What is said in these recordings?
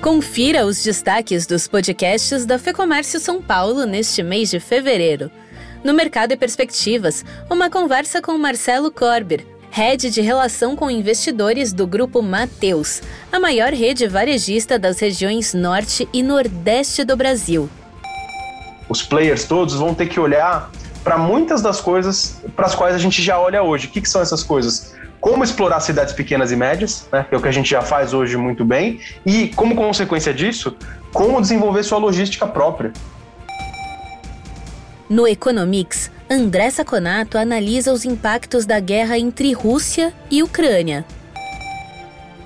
Confira os destaques dos podcasts da Fecomércio São Paulo neste mês de fevereiro. No Mercado e Perspectivas, uma conversa com Marcelo Corber, head de relação com investidores do Grupo Mateus, a maior rede varejista das regiões Norte e Nordeste do Brasil. Os players todos vão ter que olhar para muitas das coisas para as quais a gente já olha hoje. O que, que são essas coisas? como explorar cidades pequenas e médias, né, que é o que a gente já faz hoje muito bem, e como consequência disso, como desenvolver sua logística própria. No Economics, André Saconato analisa os impactos da guerra entre Rússia e Ucrânia.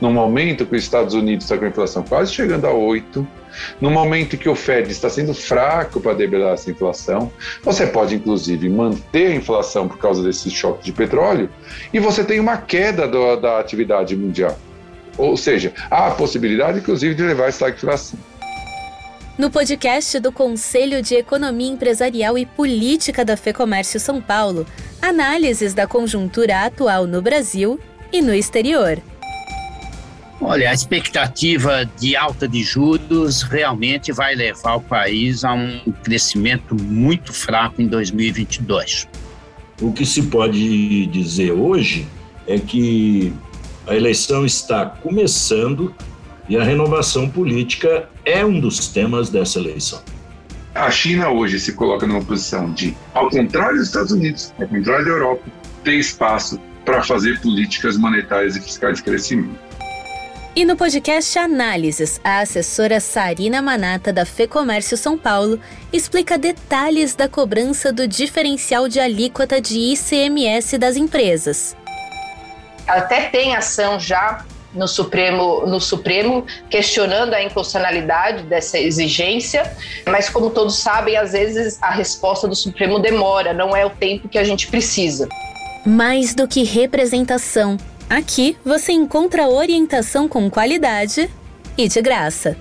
No momento que os Estados Unidos está com a inflação quase chegando a 8, no momento que o Fed está sendo fraco para debelar essa inflação, você pode inclusive manter a inflação por causa desse choque de petróleo e você tem uma queda do, da atividade mundial. Ou seja, há a possibilidade, inclusive, de levar essa inflação. No podcast do Conselho de Economia Empresarial e Política da FEComércio São Paulo, análises da conjuntura atual no Brasil e no exterior. Olha, a expectativa de alta de juros realmente vai levar o país a um crescimento muito fraco em 2022. O que se pode dizer hoje é que a eleição está começando e a renovação política é um dos temas dessa eleição. A China hoje se coloca numa posição de, ao contrário dos Estados Unidos, ao contrário da Europa, ter espaço para fazer políticas monetárias e fiscais de crescimento. E no podcast Análises, a assessora Sarina Manata da FEComércio São Paulo explica detalhes da cobrança do diferencial de alíquota de ICMS das empresas. Até tem ação já no Supremo, no Supremo questionando a inconstitucionalidade dessa exigência, mas como todos sabem, às vezes a resposta do Supremo demora, não é o tempo que a gente precisa. Mais do que representação, Aqui você encontra orientação com qualidade e de graça.